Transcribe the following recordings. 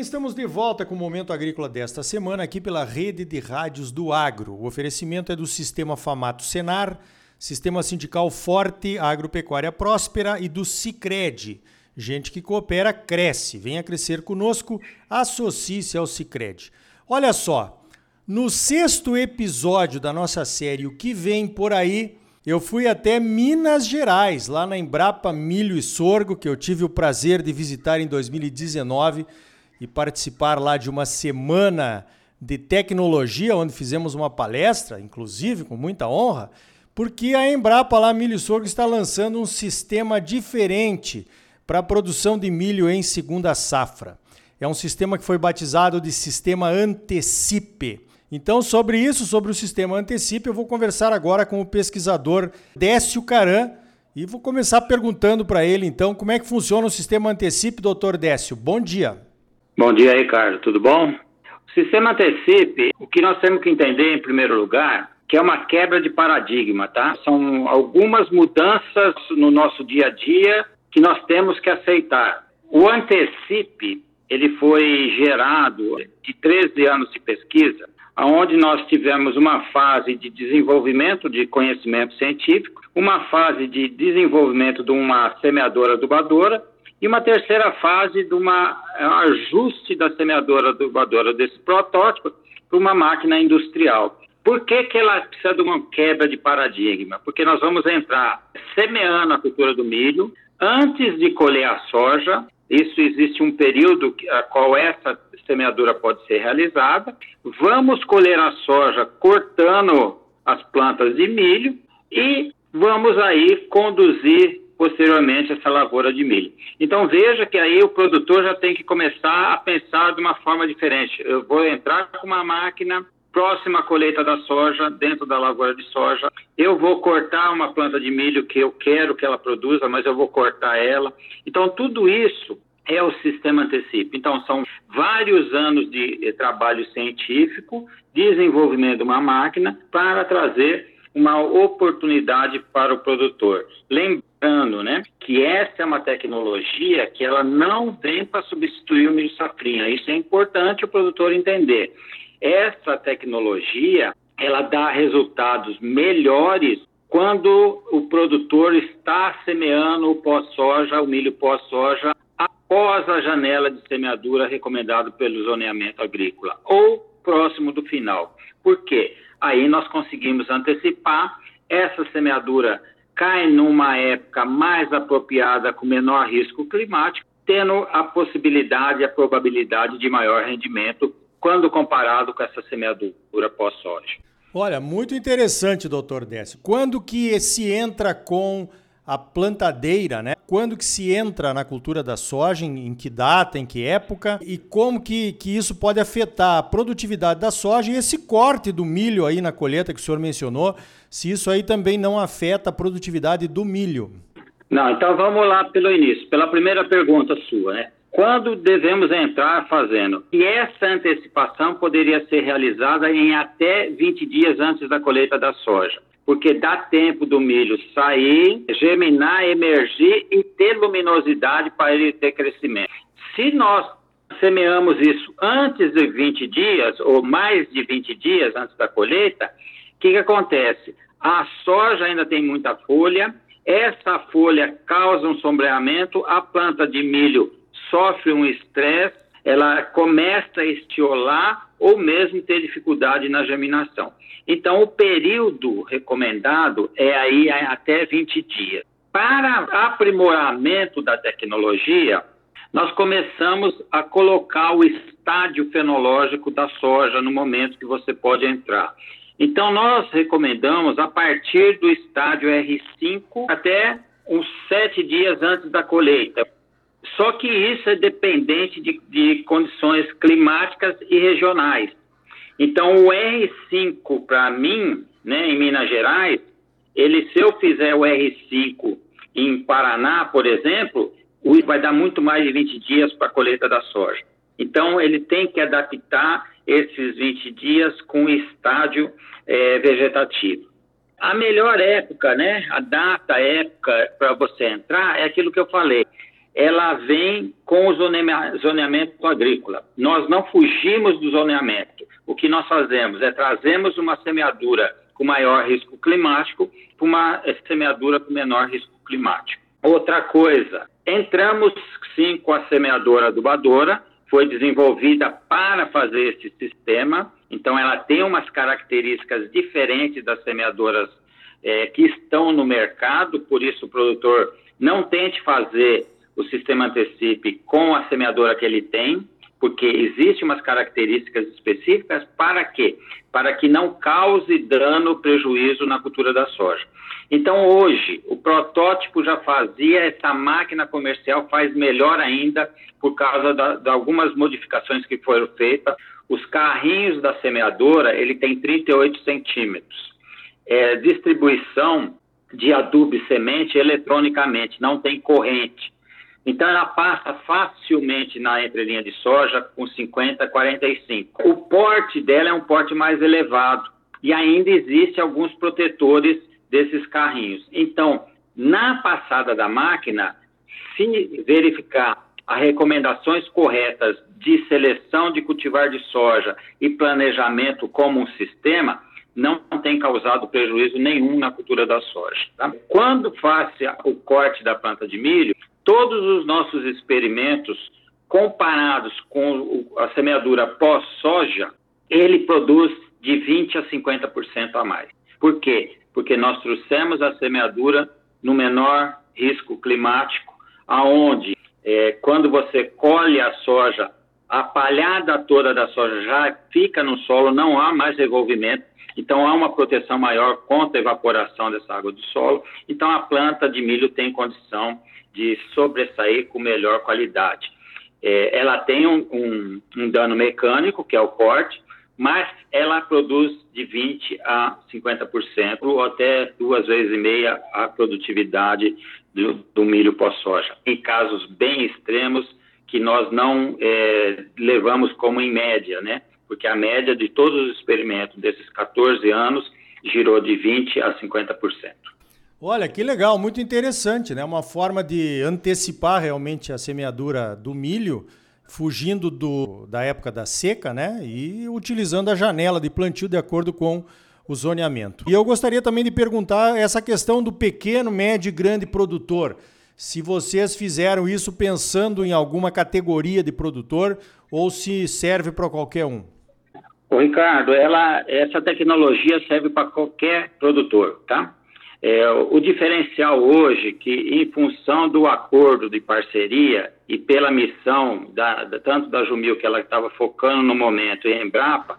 bem, estamos de volta com o Momento Agrícola desta semana aqui pela Rede de Rádios do Agro. O oferecimento é do Sistema Famato Senar, Sistema Sindical Forte, Agropecuária Próspera e do Cicred. Gente que coopera, cresce. Venha crescer conosco, associe-se ao Cicred. Olha só, no sexto episódio da nossa série O que vem por aí, eu fui até Minas Gerais, lá na Embrapa Milho e Sorgo, que eu tive o prazer de visitar em 2019 e participar lá de uma semana de tecnologia, onde fizemos uma palestra, inclusive com muita honra, porque a Embrapa lá Milho Sorgo está lançando um sistema diferente para a produção de milho em segunda safra. É um sistema que foi batizado de Sistema Antecipe. Então, sobre isso, sobre o sistema Antecipe, eu vou conversar agora com o pesquisador Décio Caran e vou começar perguntando para ele, então, como é que funciona o sistema Antecipe, doutor Décio. Bom dia. Bom dia, Ricardo. Tudo bom? O sistema Antecipe, o que nós temos que entender, em primeiro lugar, que é uma quebra de paradigma, tá? São algumas mudanças no nosso dia a dia que nós temos que aceitar. O Antecipe, ele foi gerado de 13 anos de pesquisa onde nós tivemos uma fase de desenvolvimento de conhecimento científico, uma fase de desenvolvimento de uma semeadora adubadora e uma terceira fase de um ajuste da semeadora adubadora desse protótipo para uma máquina industrial. Por que, que ela precisa de uma quebra de paradigma? Porque nós vamos entrar semeando a cultura do milho antes de colher a soja. Isso existe um período a qual essa semeadura pode ser realizada. Vamos colher a soja cortando as plantas de milho e vamos aí conduzir posteriormente essa lavoura de milho. Então veja que aí o produtor já tem que começar a pensar de uma forma diferente. Eu vou entrar com uma máquina próxima à colheita da soja, dentro da lavoura de soja. Eu vou cortar uma planta de milho que eu quero que ela produza, mas eu vou cortar ela. Então tudo isso é o sistema Antecipe. Então, são vários anos de eh, trabalho científico, desenvolvimento de uma máquina para trazer uma oportunidade para o produtor. Lembrando, né, que essa é uma tecnologia que ela não vem para substituir o milho safrinha. Isso é importante o produtor entender. Essa tecnologia, ela dá resultados melhores quando o produtor está semeando o pós-soja, o milho pós-soja, após a janela de semeadura recomendado pelo zoneamento agrícola ou próximo do final. Por quê? Aí nós conseguimos antecipar essa semeadura cai numa época mais apropriada com menor risco climático, tendo a possibilidade e a probabilidade de maior rendimento quando comparado com essa semeadura pós-soja. Olha, muito interessante, doutor Décio. Quando que se entra com a plantadeira, né? Quando que se entra na cultura da soja, em, que data, em que época e como que, que isso pode afetar a produtividade da soja e esse corte do milho aí na colheita que o senhor mencionou, se isso aí também não afeta a produtividade do milho. Não, então vamos lá pelo início, pela primeira pergunta sua, né? Quando devemos entrar fazendo? E essa antecipação poderia ser realizada em até 20 dias antes da colheita da soja porque dá tempo do milho sair, germinar, emergir e ter luminosidade para ele ter crescimento. Se nós semeamos isso antes de 20 dias, ou mais de 20 dias antes da colheita, o que, que acontece? A soja ainda tem muita folha, essa folha causa um sombreamento, a planta de milho sofre um estresse, ela começa a estiolar ou mesmo ter dificuldade na germinação. Então, o período recomendado é aí até 20 dias. Para aprimoramento da tecnologia, nós começamos a colocar o estádio fenológico da soja no momento que você pode entrar. Então, nós recomendamos a partir do estádio R5 até uns sete dias antes da colheita. Só que isso é dependente de, de condições climáticas e regionais. Então, o R5, para mim, né, em Minas Gerais, ele, se eu fizer o R5 em Paraná, por exemplo, vai dar muito mais de 20 dias para a colheita da soja. Então, ele tem que adaptar esses 20 dias com o estádio é, vegetativo. A melhor época, né, a data, a época para você entrar é aquilo que eu falei. Ela vem com o zoneamento agrícola. Nós não fugimos do zoneamento. O que nós fazemos é trazemos uma semeadura com maior risco climático para uma semeadura com menor risco climático. Outra coisa, entramos sim com a semeadora adubadora, foi desenvolvida para fazer esse sistema, então ela tem umas características diferentes das semeadoras é, que estão no mercado, por isso o produtor não tente fazer o sistema Antecipe com a semeadora que ele tem, porque existem umas características específicas para quê? Para que não cause dano, prejuízo na cultura da soja. Então, hoje, o protótipo já fazia, essa máquina comercial faz melhor ainda por causa de algumas modificações que foram feitas. Os carrinhos da semeadora, ele tem 38 centímetros. É, distribuição de adubo e semente eletronicamente, não tem corrente. Então, ela passa facilmente na entrelinha de soja com 50, 45. O porte dela é um porte mais elevado e ainda existe alguns protetores desses carrinhos. Então, na passada da máquina, se verificar as recomendações corretas de seleção de cultivar de soja e planejamento como um sistema, não tem causado prejuízo nenhum na cultura da soja. Tá? Quando faz o corte da planta de milho, todos os nossos experimentos comparados com a semeadura pós-soja, ele produz de 20 a 50% a mais. Por quê? Porque nós trouxemos a semeadura no menor risco climático, aonde é, quando você colhe a soja, a palhada toda da soja já fica no solo, não há mais revolvimento, então há uma proteção maior contra a evaporação dessa água do solo. Então a planta de milho tem condição de sobressair com melhor qualidade. É, ela tem um, um, um, dano mecânico, que é o corte, mas ela produz de 20% a 50%, ou até duas vezes e meia a produtividade do, do milho pós-soja. Em casos bem extremos, que nós não é, levamos como em média, né? Porque a média de todos os experimentos desses 14 anos girou de 20% a 50%. Olha, que legal, muito interessante, né? Uma forma de antecipar realmente a semeadura do milho, fugindo do, da época da seca, né? E utilizando a janela de plantio de acordo com o zoneamento. E eu gostaria também de perguntar essa questão do pequeno, médio e grande produtor. Se vocês fizeram isso pensando em alguma categoria de produtor ou se serve para qualquer um. Ô Ricardo, ela, essa tecnologia serve para qualquer produtor, tá? É, o diferencial hoje que, em função do acordo de parceria e pela missão da, da, tanto da Jumil, que ela estava focando no momento, e Embrapa,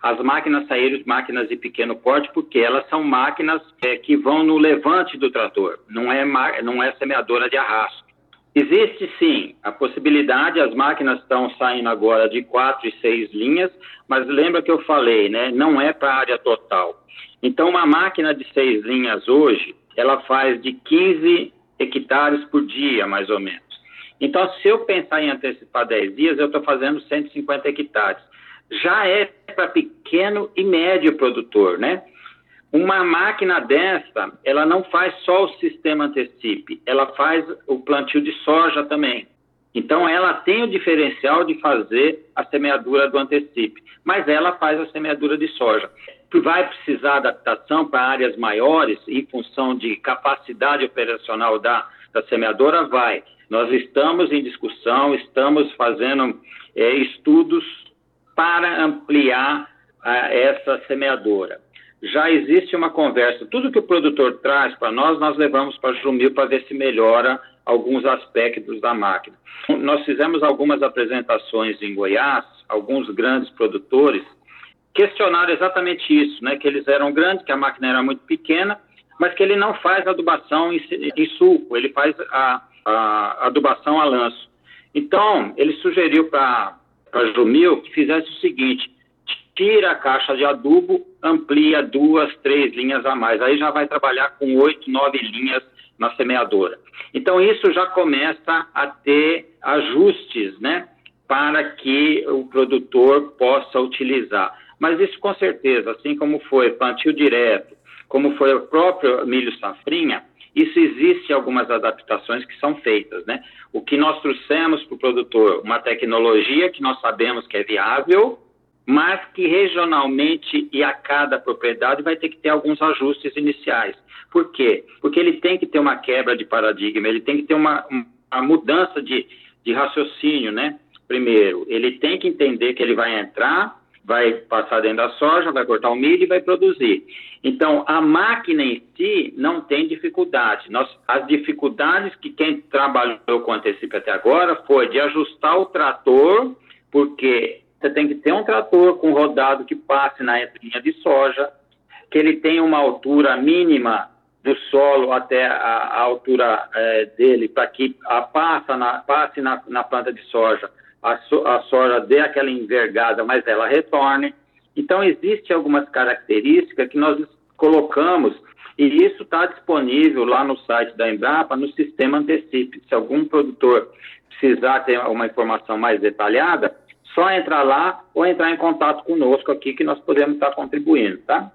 as máquinas saíram máquinas de pequeno porte porque elas são máquinas é, que vão no levante do trator, não é, não é semeadora de arrasto. Existe sim a possibilidade, as máquinas estão saindo agora de quatro e seis linhas, mas lembra que eu falei, né? Não é para área total. Então, uma máquina de seis linhas hoje, ela faz de 15 hectares por dia, mais ou menos. Então, se eu pensar em antecipar 10 dias, eu estou fazendo 150 hectares. Já é para pequeno e médio produtor, né? Uma máquina dessa, ela não faz só o sistema antecipe, ela faz o plantio de soja também. Então, ela tem o diferencial de fazer a semeadura do antecipe, mas ela faz a semeadura de soja vai precisar adaptação para áreas maiores em função de capacidade operacional da, da semeadora? Vai. Nós estamos em discussão, estamos fazendo é, estudos para ampliar a, essa semeadora. Já existe uma conversa, tudo que o produtor traz para nós, nós levamos para a Jumil para ver se melhora alguns aspectos da máquina. Nós fizemos algumas apresentações em Goiás, alguns grandes produtores, questionaram exatamente isso, né? Que eles eram grandes, que a máquina era muito pequena, mas que ele não faz adubação em, em sulco, ele faz a, a, adubação a lanço. Então, ele sugeriu para a Jumil que fizesse o seguinte: tira a caixa de adubo, amplia duas, três linhas a mais. Aí já vai trabalhar com oito, nove linhas na semeadora. Então, isso já começa a ter ajustes, né? Para que o produtor possa utilizar. Mas isso com certeza, assim como foi plantio direto, como foi o próprio milho safrinha, Isso existe algumas adaptações que são feitas, né? O que nós trouxemos para o produtor, uma tecnologia que nós sabemos que é viável, mas que regionalmente e a cada propriedade vai ter que ter alguns ajustes iniciais. Por quê? Porque ele tem que ter uma quebra de paradigma, ele tem que ter uma, uma mudança de, de raciocínio, né? Primeiro, ele tem que entender que ele vai entrar vai passar dentro da soja, vai cortar o milho e vai produzir. Então, a máquina em si não tem dificuldade. Nós, as dificuldades que quem trabalhou com antecipo até agora foi de ajustar o trator, porque você tem que ter um trator com rodado que passe na linha de soja, que ele tenha uma altura mínima do solo até a, a altura é, dele, para que a passa na, passe na, na planta de soja a, so, a soja dê aquela envergada, mas ela retorne. Então, existem algumas características que nós colocamos, e isso está disponível lá no site da Embrapa, no sistema Antecipe. Se algum produtor precisar ter uma informação mais detalhada, só entrar lá ou entrar em contato conosco aqui que nós podemos estar contribuindo, tá?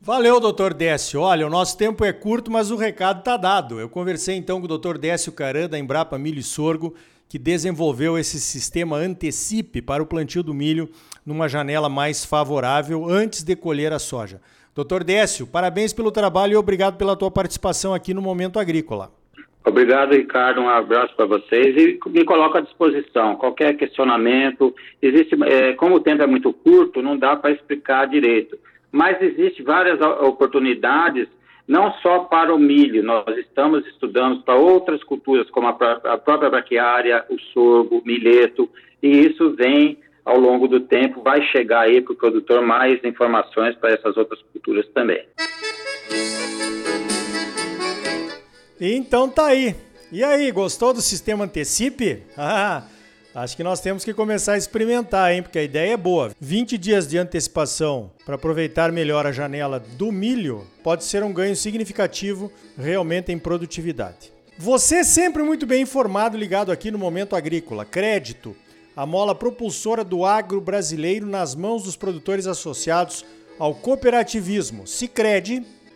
Valeu, doutor Décio. Olha, o nosso tempo é curto, mas o recado está dado. Eu conversei então com o doutor Décio Caran, da Embrapa Milho e Sorgo, que desenvolveu esse sistema Antecipe para o plantio do milho numa janela mais favorável antes de colher a soja. Doutor Décio, parabéns pelo trabalho e obrigado pela tua participação aqui no Momento Agrícola. Obrigado, Ricardo. Um abraço para vocês e me coloco à disposição. Qualquer questionamento, existe, é, como o tempo é muito curto, não dá para explicar direito. Mas existe várias oportunidades não só para o milho, nós estamos estudando para outras culturas, como a, própria braquiária, o sorgo, o milheto, e isso vem ao longo do tempo, vai chegar aí para o produtor mais informações para essas outras culturas também. Então tá aí. E aí, gostou do sistema Antecipe? Ah, Acho que nós temos que começar a experimentar, hein? Porque a ideia é boa. 20 dias de antecipação para aproveitar melhor a janela do milho pode ser um ganho significativo realmente em produtividade. Você é sempre muito bem informado, ligado aqui no Momento Agrícola. Crédito, a mola propulsora do agro brasileiro nas mãos dos produtores associados ao cooperativismo. Sicredi,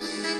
Thank you.